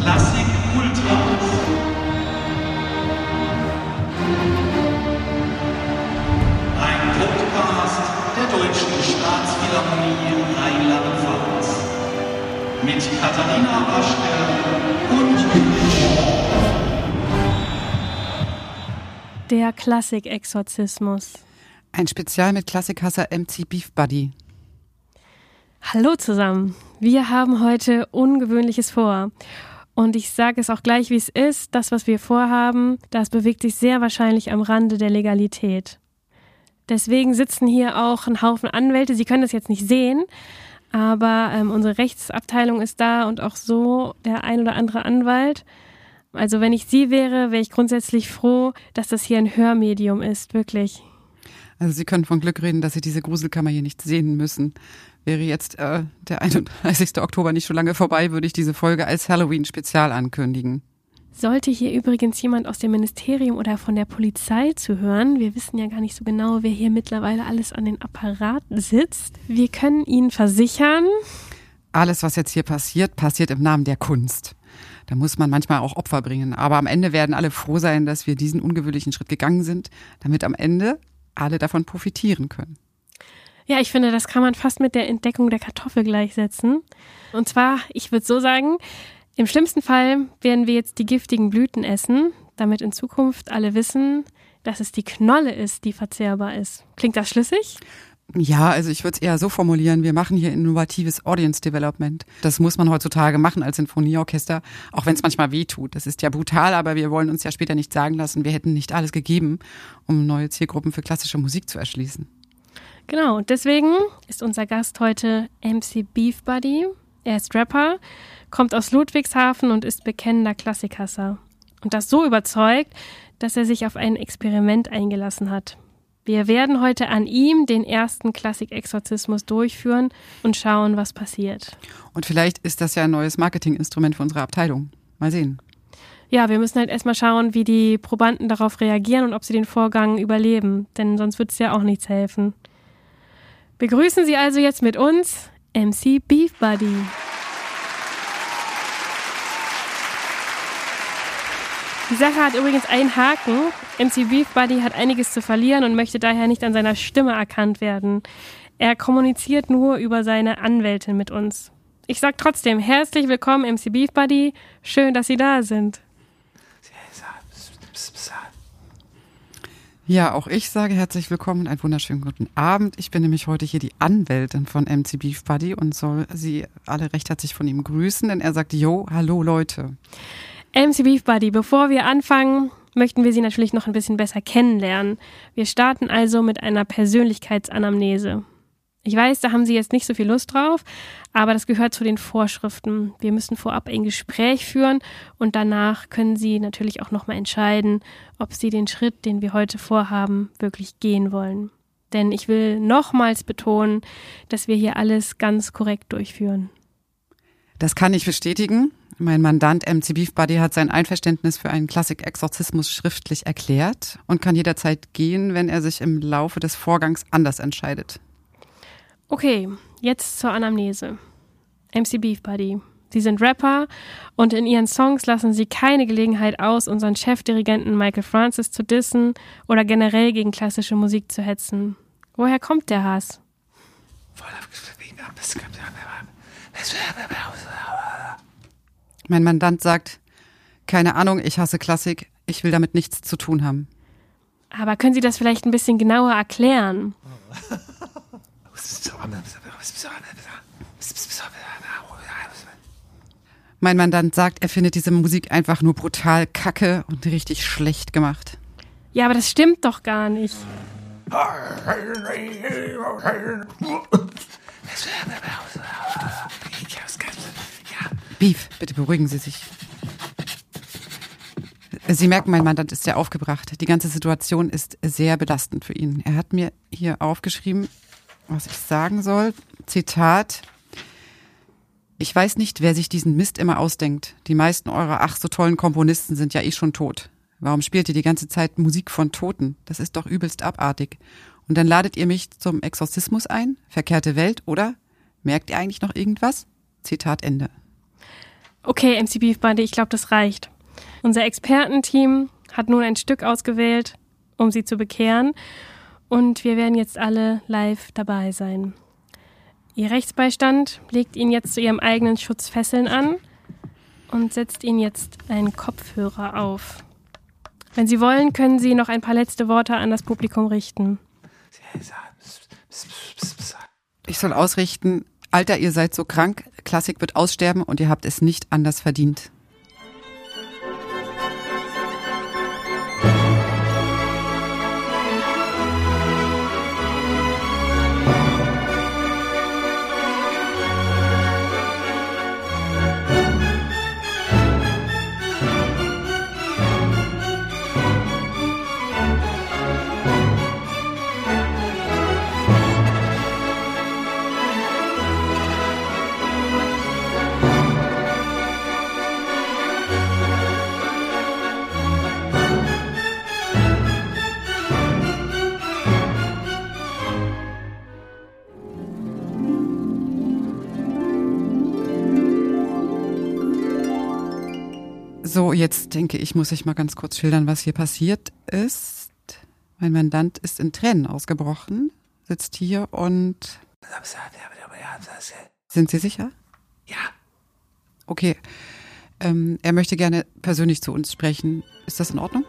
Klassik Ultras. Ein Podcast der Deutschen Staatsphilharmonie Rheinland-Pfalz. Mit Katharina Waschke und Der Klassik-Exorzismus. Ein Spezial mit Klassikhasser MC Beef Buddy. Hallo zusammen. Wir haben heute Ungewöhnliches vor. Und ich sage es auch gleich, wie es ist. Das, was wir vorhaben, das bewegt sich sehr wahrscheinlich am Rande der Legalität. Deswegen sitzen hier auch ein Haufen Anwälte. Sie können das jetzt nicht sehen, aber ähm, unsere Rechtsabteilung ist da und auch so der ein oder andere Anwalt. Also wenn ich Sie wäre, wäre ich grundsätzlich froh, dass das hier ein Hörmedium ist, wirklich. Also Sie können von Glück reden, dass Sie diese Gruselkammer hier nicht sehen müssen. Wäre jetzt äh, der 31. Oktober nicht schon lange vorbei, würde ich diese Folge als Halloween-Spezial ankündigen. Sollte hier übrigens jemand aus dem Ministerium oder von der Polizei zuhören, wir wissen ja gar nicht so genau, wer hier mittlerweile alles an den Apparaten sitzt. Wir können Ihnen versichern, Alles, was jetzt hier passiert, passiert im Namen der Kunst. Da muss man manchmal auch Opfer bringen. Aber am Ende werden alle froh sein, dass wir diesen ungewöhnlichen Schritt gegangen sind, damit am Ende alle davon profitieren können. ja, ich finde, das kann man fast mit der Entdeckung der Kartoffel gleichsetzen. Und zwar, ich würde so sagen, im schlimmsten Fall werden wir jetzt die giftigen Blüten essen, damit in Zukunft alle wissen, dass es die Knolle ist, die verzehrbar ist. Klingt das schlüssig? Ja, also ich würde es eher so formulieren, wir machen hier innovatives Audience Development. Das muss man heutzutage machen als Sinfonieorchester, auch wenn es manchmal weh tut. Das ist ja brutal, aber wir wollen uns ja später nicht sagen lassen, wir hätten nicht alles gegeben, um neue Zielgruppen für klassische Musik zu erschließen. Genau, und deswegen ist unser Gast heute MC Beef Buddy. Er ist Rapper, kommt aus Ludwigshafen und ist bekennender Klassikhasser. Und das so überzeugt, dass er sich auf ein Experiment eingelassen hat. Wir werden heute an ihm den ersten Klassik-Exorzismus durchführen und schauen, was passiert. Und vielleicht ist das ja ein neues Marketinginstrument für unsere Abteilung. Mal sehen. Ja, wir müssen halt erstmal schauen, wie die Probanden darauf reagieren und ob sie den Vorgang überleben, denn sonst wird es ja auch nichts helfen. Begrüßen Sie also jetzt mit uns MC Beef Buddy. Die Sache hat übrigens einen Haken. MC Beef Buddy hat einiges zu verlieren und möchte daher nicht an seiner Stimme erkannt werden. Er kommuniziert nur über seine Anwältin mit uns. Ich sag trotzdem herzlich willkommen, MC Beef Buddy. Schön, dass Sie da sind. Ja, auch ich sage herzlich willkommen und einen wunderschönen guten Abend. Ich bin nämlich heute hier die Anwältin von MC Beef Buddy und soll Sie alle recht herzlich von ihm grüßen, denn er sagt, Jo, hallo Leute. MC Beef Buddy, bevor wir anfangen, möchten wir Sie natürlich noch ein bisschen besser kennenlernen. Wir starten also mit einer Persönlichkeitsanamnese. Ich weiß, da haben Sie jetzt nicht so viel Lust drauf, aber das gehört zu den Vorschriften. Wir müssen vorab ein Gespräch führen und danach können Sie natürlich auch nochmal entscheiden, ob Sie den Schritt, den wir heute vorhaben, wirklich gehen wollen. Denn ich will nochmals betonen, dass wir hier alles ganz korrekt durchführen. Das kann ich bestätigen. Mein Mandant MC Beef Buddy hat sein Einverständnis für einen Klassik-Exorzismus schriftlich erklärt und kann jederzeit gehen, wenn er sich im Laufe des Vorgangs anders entscheidet. Okay, jetzt zur Anamnese. MC Beef Buddy. Sie sind Rapper und in ihren Songs lassen sie keine Gelegenheit aus, unseren Chefdirigenten Michael Francis zu dissen oder generell gegen klassische Musik zu hetzen. Woher kommt der Hass? Mein Mandant sagt, keine Ahnung, ich hasse Klassik, ich will damit nichts zu tun haben. Aber können Sie das vielleicht ein bisschen genauer erklären? Mein Mandant sagt, er findet diese Musik einfach nur brutal kacke und richtig schlecht gemacht. Ja, aber das stimmt doch gar nicht. Beef, bitte beruhigen Sie sich. Sie merken, mein Mandant ist sehr aufgebracht. Die ganze Situation ist sehr belastend für ihn. Er hat mir hier aufgeschrieben, was ich sagen soll. Zitat. Ich weiß nicht, wer sich diesen Mist immer ausdenkt. Die meisten eurer ach so tollen Komponisten sind ja eh schon tot. Warum spielt ihr die ganze Zeit Musik von Toten? Das ist doch übelst abartig. Und dann ladet ihr mich zum Exorzismus ein? Verkehrte Welt, oder? Merkt ihr eigentlich noch irgendwas? Zitat Ende. Okay, MC Beef Buddy, ich glaube, das reicht. Unser Expertenteam hat nun ein Stück ausgewählt, um sie zu bekehren. Und wir werden jetzt alle live dabei sein. Ihr Rechtsbeistand legt Ihnen jetzt zu Ihrem eigenen Schutz Fesseln an und setzt Ihnen jetzt einen Kopfhörer auf. Wenn Sie wollen, können Sie noch ein paar letzte Worte an das Publikum richten. Ich soll ausrichten, Alter, ihr seid so krank, Klassik wird aussterben und ihr habt es nicht anders verdient. So, jetzt denke ich, muss ich mal ganz kurz schildern, was hier passiert ist. Mein Mandant ist in Tränen ausgebrochen, sitzt hier und. Sind Sie sicher? Ja. Okay. Ähm, er möchte gerne persönlich zu uns sprechen. Ist das in Ordnung?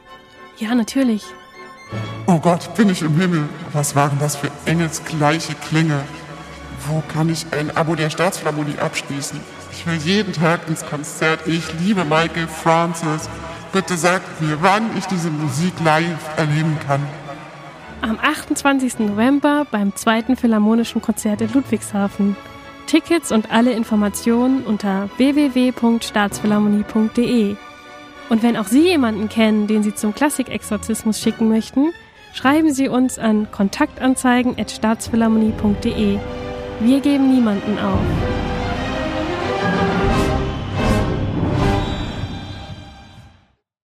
Ja, natürlich. Oh Gott, bin ich im Himmel. Was waren das für engelsgleiche Klänge? Wo kann ich ein Abo der Staatsphilharmonie abschließen? Ich will jeden Tag ins Konzert. Ich liebe Michael Francis. Bitte sagt mir, wann ich diese Musik live erleben kann. Am 28. November beim zweiten Philharmonischen Konzert in Ludwigshafen. Tickets und alle Informationen unter www.staatsphilharmonie.de. Und wenn auch Sie jemanden kennen, den Sie zum Klassikexorzismus schicken möchten, schreiben Sie uns an kontaktanzeigen.staatsphilharmonie.de. Wir geben niemanden auf.